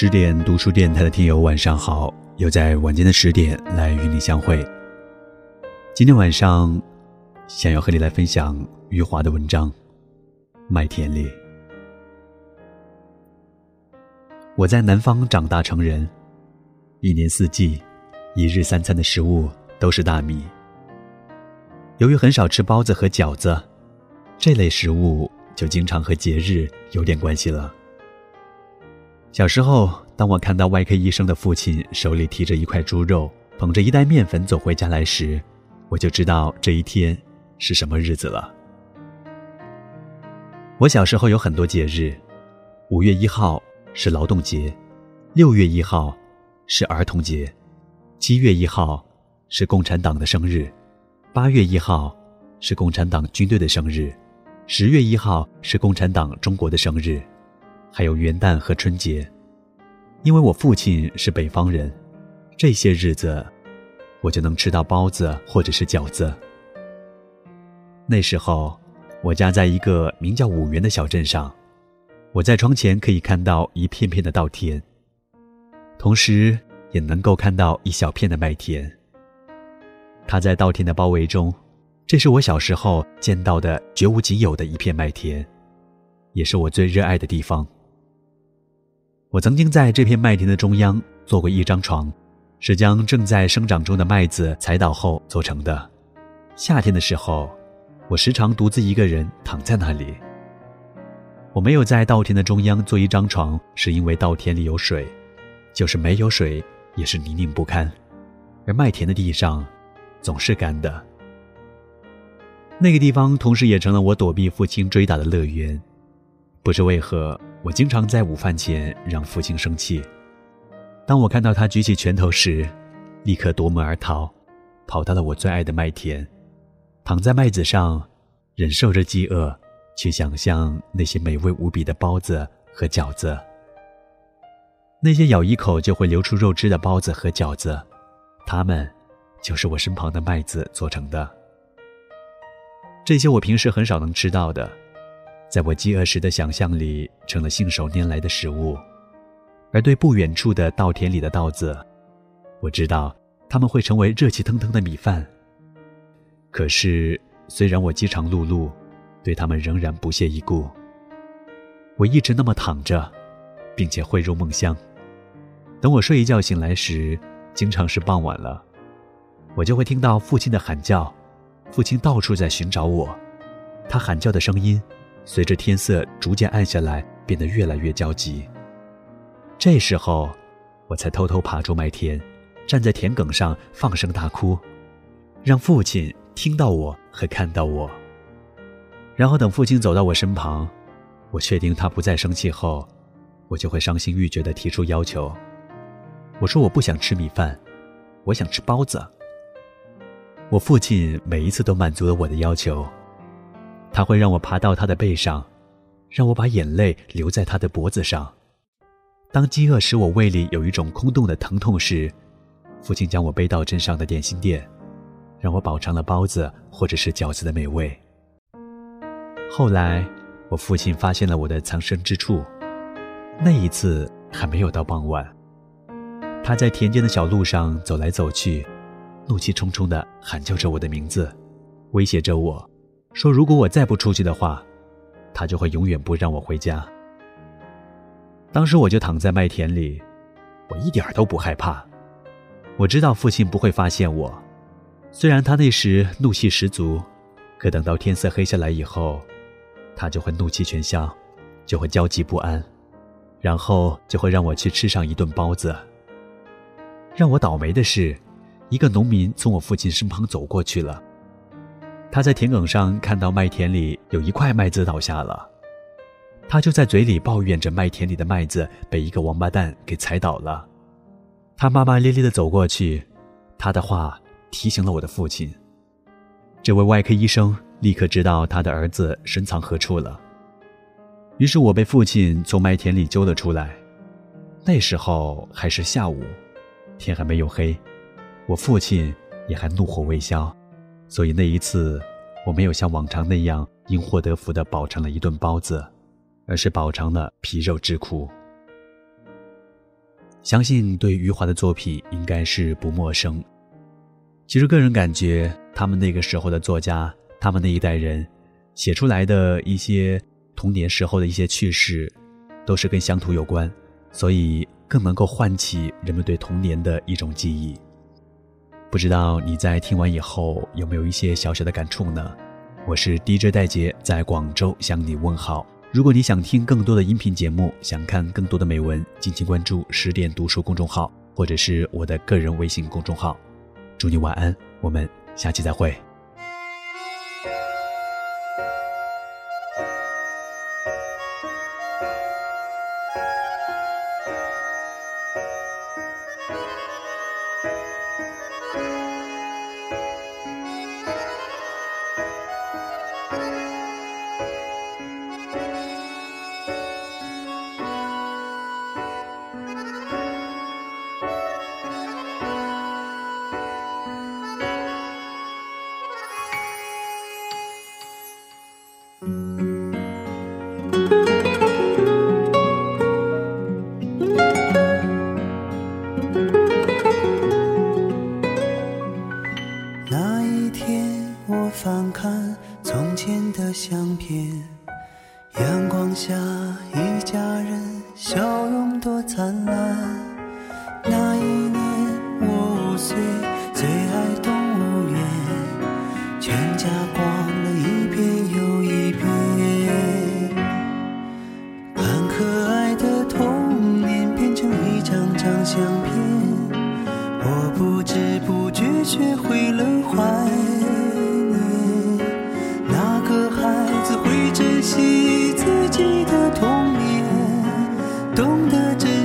十点读书电台的听友，晚上好！又在晚间的十点来与你相会。今天晚上，想要和你来分享余华的文章《麦田里》。我在南方长大成人，一年四季，一日三餐的食物都是大米。由于很少吃包子和饺子，这类食物就经常和节日有点关系了。小时候，当我看到外科医生的父亲手里提着一块猪肉，捧着一袋面粉走回家来时，我就知道这一天是什么日子了。我小时候有很多节日，五月一号是劳动节，六月一号是儿童节，七月一号是共产党的生日，八月一号是共产党军队的生日，十月一号是共产党中国的生日。还有元旦和春节，因为我父亲是北方人，这些日子我就能吃到包子或者是饺子。那时候，我家在一个名叫五原的小镇上，我在窗前可以看到一片片的稻田，同时也能够看到一小片的麦田。它在稻田的包围中，这是我小时候见到的绝无仅有的一片麦田，也是我最热爱的地方。我曾经在这片麦田的中央做过一张床，是将正在生长中的麦子踩倒后做成的。夏天的时候，我时常独自一个人躺在那里。我没有在稻田的中央做一张床，是因为稻田里有水，就是没有水也是泥泞不堪，而麦田的地上总是干的。那个地方同时也成了我躲避父亲追打的乐园。不知为何。我经常在午饭前让父亲生气。当我看到他举起拳头时，立刻夺门而逃，跑到了我最爱的麦田，躺在麦子上，忍受着饥饿，去想象那些美味无比的包子和饺子。那些咬一口就会流出肉汁的包子和饺子，它们就是我身旁的麦子做成的。这些我平时很少能吃到的。在我饥饿时的想象里，成了信手拈来的食物；而对不远处的稻田里的稻子，我知道他们会成为热气腾腾的米饭。可是，虽然我饥肠辘辘，对他们仍然不屑一顾。我一直那么躺着，并且汇入梦乡。等我睡一觉醒来时，经常是傍晚了，我就会听到父亲的喊叫。父亲到处在寻找我，他喊叫的声音。随着天色逐渐暗下来，变得越来越焦急。这时候，我才偷偷爬出麦田，站在田埂上放声大哭，让父亲听到我和看到我。然后等父亲走到我身旁，我确定他不再生气后，我就会伤心欲绝地提出要求。我说我不想吃米饭，我想吃包子。我父亲每一次都满足了我的要求。他会让我爬到他的背上，让我把眼泪留在他的脖子上。当饥饿使我胃里有一种空洞的疼痛时，父亲将我背到镇上的点心店，让我饱尝了包子或者是饺子的美味。后来，我父亲发现了我的藏身之处，那一次还没有到傍晚。他在田间的小路上走来走去，怒气冲冲地喊叫着我的名字，威胁着我。说：“如果我再不出去的话，他就会永远不让我回家。”当时我就躺在麦田里，我一点都不害怕。我知道父亲不会发现我，虽然他那时怒气十足，可等到天色黑下来以后，他就会怒气全消，就会焦急不安，然后就会让我去吃上一顿包子。让我倒霉的是，一个农民从我父亲身旁走过去了。他在田埂上看到麦田里有一块麦子倒下了，他就在嘴里抱怨着麦田里的麦子被一个王八蛋给踩倒了。他骂骂咧咧地走过去，他的话提醒了我的父亲。这位外科医生立刻知道他的儿子深藏何处了，于是我被父亲从麦田里揪了出来。那时候还是下午，天还没有黑，我父亲也还怒火未消。所以那一次，我没有像往常那样因祸得福的饱尝了一顿包子，而是饱尝了皮肉之苦。相信对余华的作品应该是不陌生。其实个人感觉，他们那个时候的作家，他们那一代人写出来的一些童年时候的一些趣事，都是跟乡土有关，所以更能够唤起人们对童年的一种记忆。不知道你在听完以后有没有一些小小的感触呢？我是 DJ 戴杰，在广州向你问好。如果你想听更多的音频节目，想看更多的美文，敬请关注十点读书公众号，或者是我的个人微信公众号。祝你晚安，我们下期再会。相片阳光下一家人笑容多灿烂。那一年我五岁最爱动物园全家光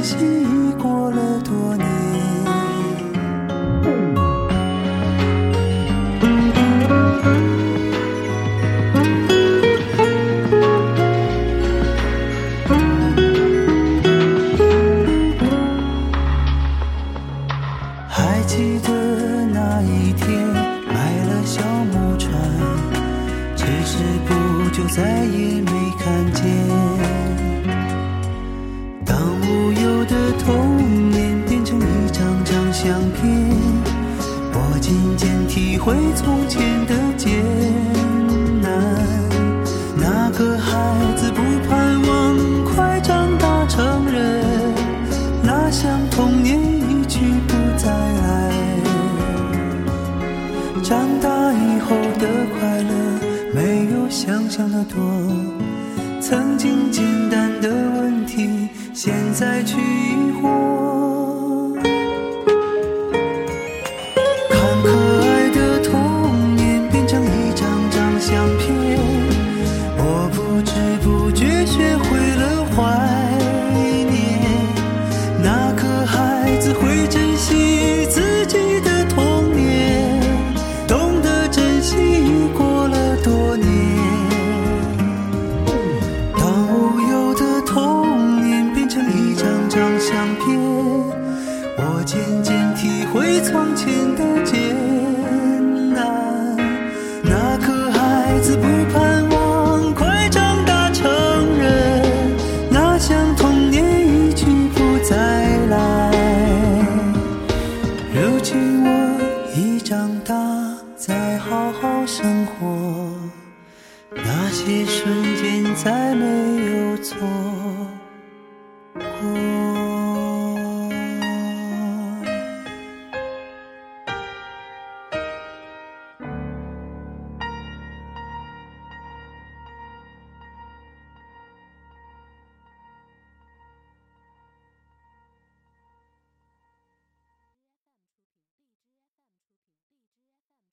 已过了多年，还记得那一天买了小木船，只是不久再也没看见。童年变成一张张相片，我渐渐体会从前的艰难。那个孩子不盼望快长大成人，那像童年一去不再来。长大以后的快乐没有想象的多，曾经简单的问题。现在去疑惑。回从前的街。